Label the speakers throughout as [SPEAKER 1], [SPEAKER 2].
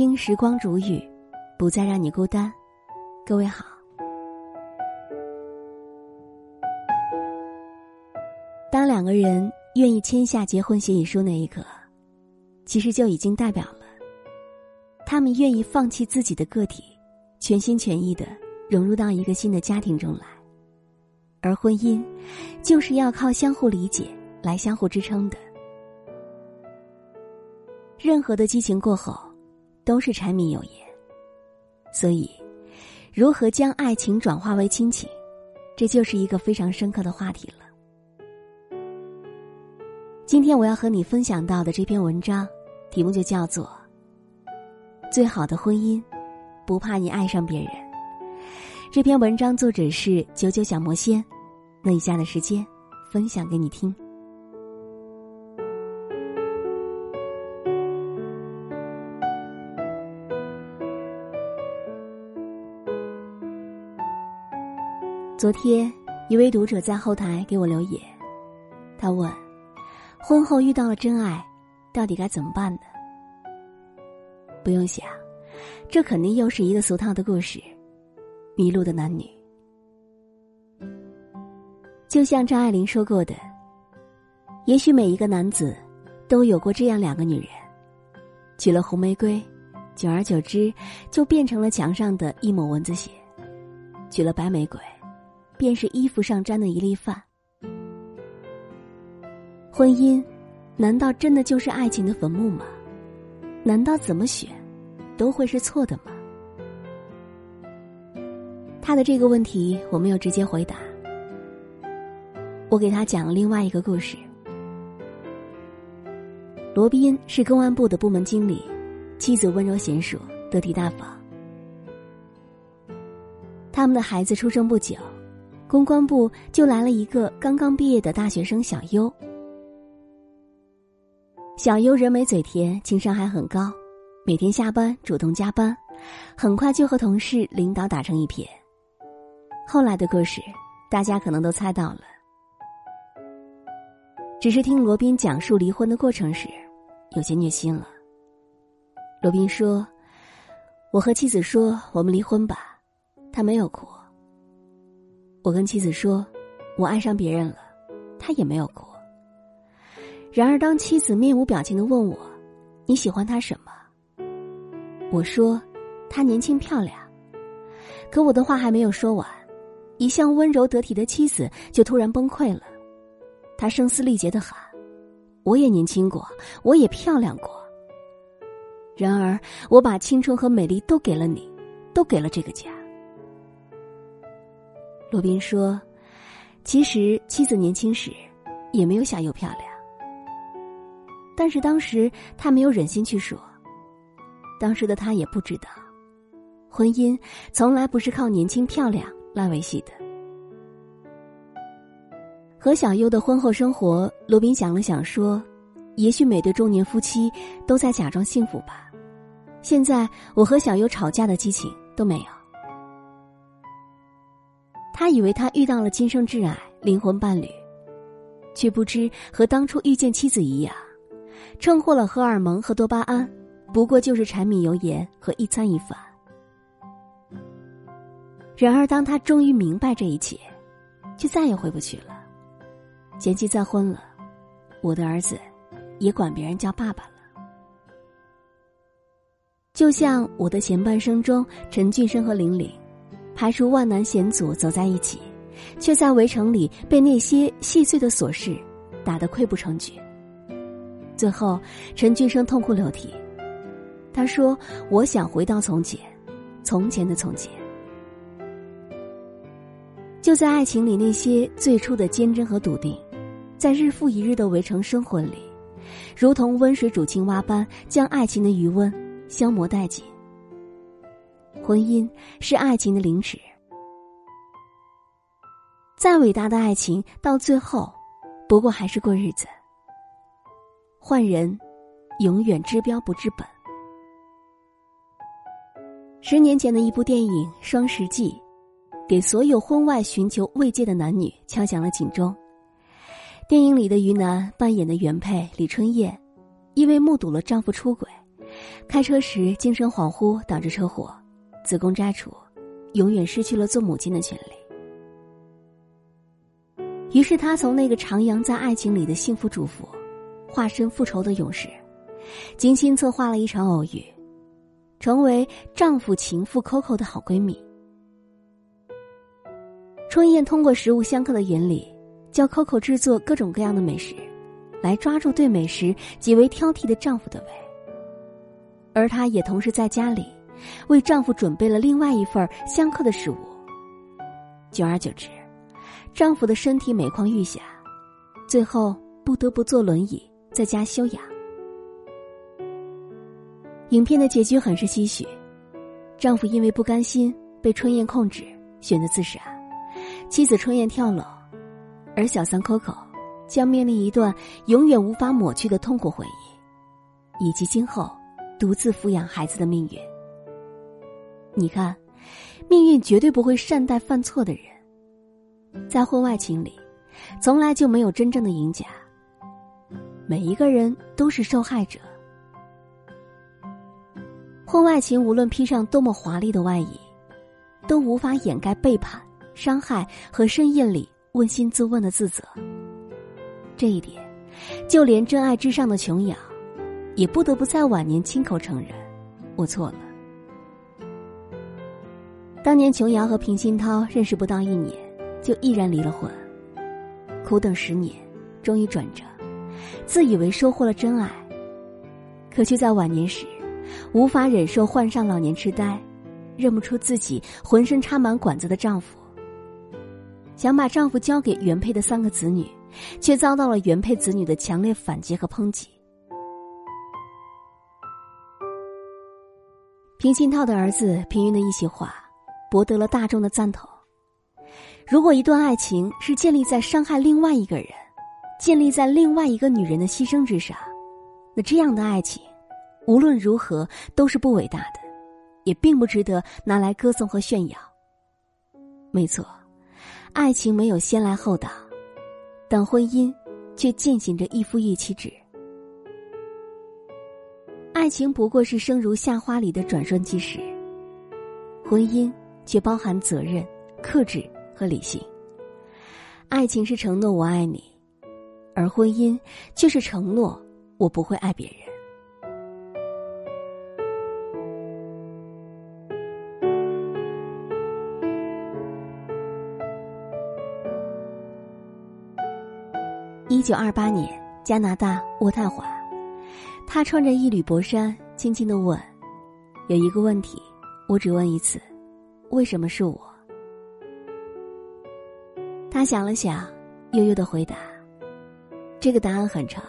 [SPEAKER 1] 听时光煮雨，不再让你孤单。各位好。当两个人愿意签下结婚协议书那一刻，其实就已经代表了他们愿意放弃自己的个体，全心全意的融入到一个新的家庭中来。而婚姻，就是要靠相互理解来相互支撑的。任何的激情过后，都是柴米油盐。所以，如何将爱情转化为亲情，这就是一个非常深刻的话题了。今天我要和你分享到的这篇文章，题目就叫做《最好的婚姻，不怕你爱上别人》。这篇文章作者是九九小魔仙，那以下的时间分享给你听。昨天，一位读者在后台给我留言，他问：“婚后遇到了真爱，到底该怎么办呢？”不用想，这肯定又是一个俗套的故事。迷路的男女，就像张爱玲说过的：“也许每一个男子都有过这样两个女人，娶了红玫瑰，久而久之就变成了墙上的一抹蚊子血；娶了白玫瑰，便是衣服上沾的一粒饭。”婚姻，难道真的就是爱情的坟墓吗？难道怎么选，都会是错的吗？他的这个问题我没有直接回答，我给他讲了另外一个故事。罗宾是公安部的部门经理，妻子温柔娴熟，得体大方。他们的孩子出生不久，公关部就来了一个刚刚毕业的大学生小优。小优人美嘴甜，情商还很高，每天下班主动加班，很快就和同事、领导打成一片。后来的故事，大家可能都猜到了。只是听罗宾讲述离婚的过程时，有些虐心了。罗宾说：“我和妻子说我们离婚吧，他没有哭。我跟妻子说，我爱上别人了，他也没有哭。然而当妻子面无表情的问我，你喜欢他什么？我说，他年轻漂亮。可我的话还没有说完。”一向温柔得体的妻子就突然崩溃了，她声嘶力竭的喊：“我也年轻过，我也漂亮过。然而，我把青春和美丽都给了你，都给了这个家。”罗宾说：“其实妻子年轻时也没有小又漂亮，但是当时他没有忍心去说。当时的他也不知道，婚姻从来不是靠年轻漂亮。”来维系的。和小优的婚后生活，罗宾想了想说：“也许每对中年夫妻都在假装幸福吧。现在我和小优吵架的激情都没有。”他以为他遇到了今生挚爱、灵魂伴侣，却不知和当初遇见妻子一样，称获了荷尔蒙和多巴胺，不过就是柴米油盐和一餐一饭。然而，当他终于明白这一切，就再也回不去了。前妻再婚了，我的儿子也管别人叫爸爸了。就像我的前半生中，陈俊生和玲玲，排除万难险阻走在一起，却在围城里被那些细碎的琐事打得溃不成军。最后，陈俊生痛哭流涕，他说：“我想回到从前，从前的从前。”就在爱情里，那些最初的坚贞和笃定，在日复一日的围城生活里，如同温水煮青蛙般，将爱情的余温消磨殆尽。婚姻是爱情的凌迟，再伟大的爱情，到最后，不过还是过日子。换人，永远治标不治本。十年前的一部电影《双十记》。给所有婚外寻求慰藉的男女敲响了警钟。电影里的于南扮演的原配李春燕，因为目睹了丈夫出轨，开车时精神恍惚导致车祸，子宫摘除，永远失去了做母亲的权利。于是，她从那个徜徉在爱情里的幸福主妇，化身复仇的勇士，精心策划了一场偶遇，成为丈夫情妇 Coco 的好闺蜜。春燕通过食物相克的原理，教 Coco 制作各种各样的美食，来抓住对美食极为挑剔的丈夫的胃。而她也同时在家里，为丈夫准备了另外一份相克的食物。久而久之。丈夫的身体每况愈下，最后不得不坐轮椅在家休养。影片的结局很是唏嘘，丈夫因为不甘心被春燕控制，选择自杀，妻子春燕跳楼，而小三 Coco 将面临一段永远无法抹去的痛苦回忆，以及今后独自抚养孩子的命运。你看，命运绝对不会善待犯错的人。在婚外情里，从来就没有真正的赢家。每一个人都是受害者。婚外情无论披上多么华丽的外衣，都无法掩盖背叛、伤害和深夜里问心自问的自责。这一点，就连真爱至上的琼瑶，也不得不在晚年亲口承认：“我错了。”当年琼瑶和平鑫涛认识不到一年。就毅然离了婚，苦等十年，终于转折，自以为收获了真爱，可却在晚年时，无法忍受患上老年痴呆，认不出自己浑身插满管子的丈夫，想把丈夫交给原配的三个子女，却遭到了原配子女的强烈反击和抨击。平鑫涛的儿子平云的一席话，博得了大众的赞同。如果一段爱情是建立在伤害另外一个人、建立在另外一个女人的牺牲之上，那这样的爱情，无论如何都是不伟大的，也并不值得拿来歌颂和炫耀。没错，爱情没有先来后到，但婚姻却进行着一夫一妻制。爱情不过是生如夏花里的转瞬即逝，婚姻却包含责任、克制。和理性，爱情是承诺我爱你，而婚姻却是承诺我不会爱别人。一九二八年，加拿大渥太华，他穿着一缕薄衫，轻轻的问：“有一个问题，我只问一次，为什么是我？”他想了想，悠悠的回答：“这个答案很长，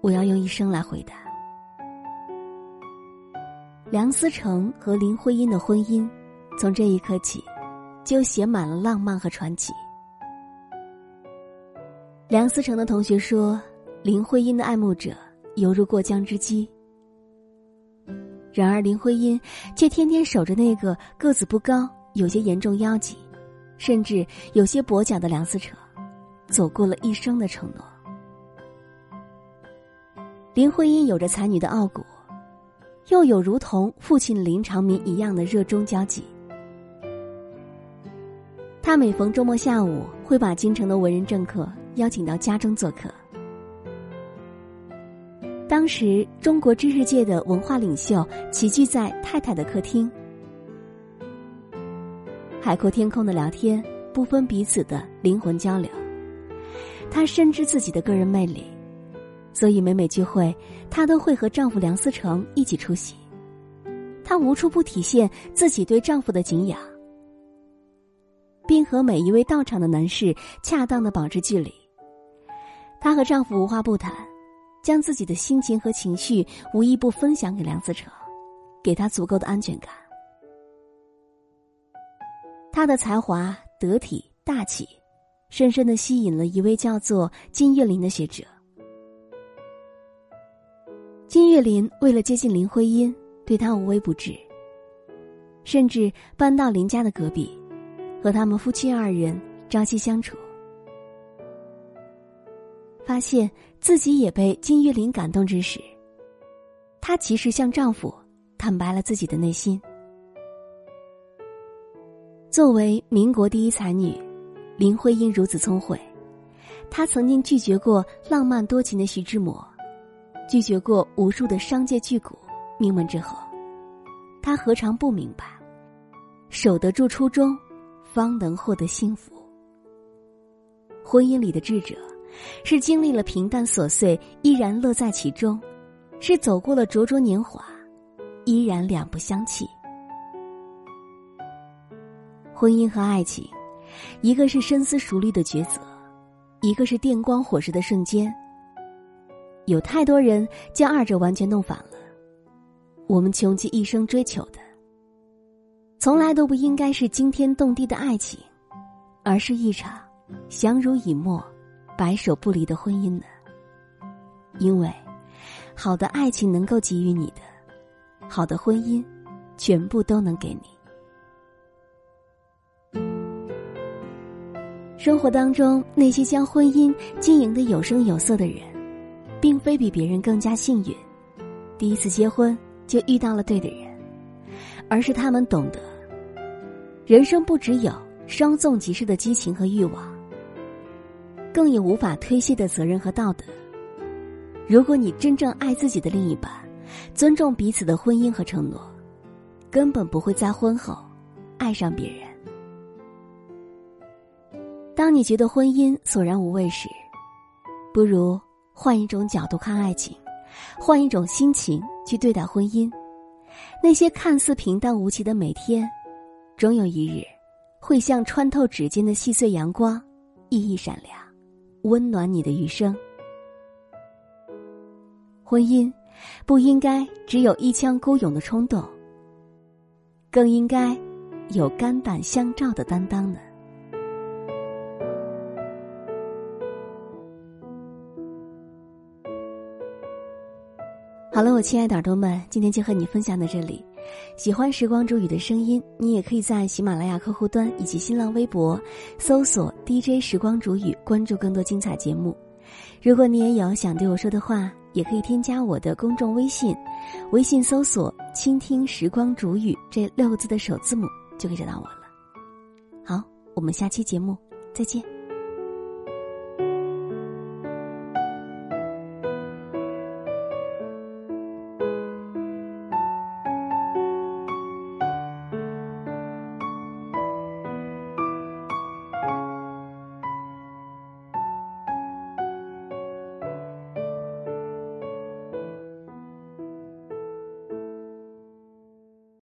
[SPEAKER 1] 我要用一生来回答。”梁思成和林徽因的婚姻，从这一刻起，就写满了浪漫和传奇。梁思成的同学说：“林徽因的爱慕者犹如过江之鲫。”然而林徽因却天天守着那个个子不高、有些严重腰疾。甚至有些跛脚的梁思成，走过了一生的承诺。林徽因有着才女的傲骨，又有如同父亲林长民一样的热衷交际。他每逢周末下午，会把京城的文人政客邀请到家中做客。当时，中国知识界的文化领袖齐聚在太太的客厅。海阔天空的聊天，不分彼此的灵魂交流。她深知自己的个人魅力，所以每每聚会，她都会和丈夫梁思成一起出席。她无处不体现自己对丈夫的敬仰，并和每一位到场的男士恰当的保持距离。她和丈夫无话不谈，将自己的心情和情绪无一不分享给梁思成，给他足够的安全感。他的才华得体大气，深深的吸引了一位叫做金岳霖的学者。金岳霖为了接近林徽因，对她无微不至，甚至搬到林家的隔壁，和他们夫妻二人朝夕相处。发现自己也被金岳霖感动之时，她及时向丈夫坦白了自己的内心。作为民国第一才女，林徽因如此聪慧。她曾经拒绝过浪漫多情的徐志摩，拒绝过无数的商界巨贾。名门之后，她何尝不明白，守得住初衷，方能获得幸福。婚姻里的智者，是经历了平淡琐碎，依然乐在其中；是走过了灼灼年华，依然两不相弃。婚姻和爱情，一个是深思熟虑的抉择，一个是电光火石的瞬间。有太多人将二者完全弄反了。我们穷极一生追求的，从来都不应该是惊天动地的爱情，而是一场相濡以沫、白首不离的婚姻呢。因为，好的爱情能够给予你的，好的婚姻，全部都能给你。生活当中，那些将婚姻经营的有声有色的人，并非比别人更加幸运，第一次结婚就遇到了对的人，而是他们懂得，人生不只有稍纵即逝的激情和欲望，更有无法推卸的责任和道德。如果你真正爱自己的另一半，尊重彼此的婚姻和承诺，根本不会在婚后爱上别人。当你觉得婚姻索然无味时，不如换一种角度看爱情，换一种心情去对待婚姻。那些看似平淡无奇的每天，终有一日会像穿透指尖的细碎阳光，熠熠闪亮，温暖你的余生。婚姻不应该只有一腔孤勇的冲动，更应该有肝胆相照的担当呢。好了，我亲爱的耳朵们，今天就和你分享到这里。喜欢时光煮雨的声音，你也可以在喜马拉雅客户端以及新浪微博搜索 DJ 时光煮雨，关注更多精彩节目。如果你也有想对我说的话，也可以添加我的公众微信，微信搜索“倾听时光煮雨”这六个字的首字母，就可以找到我了。好，我们下期节目再见。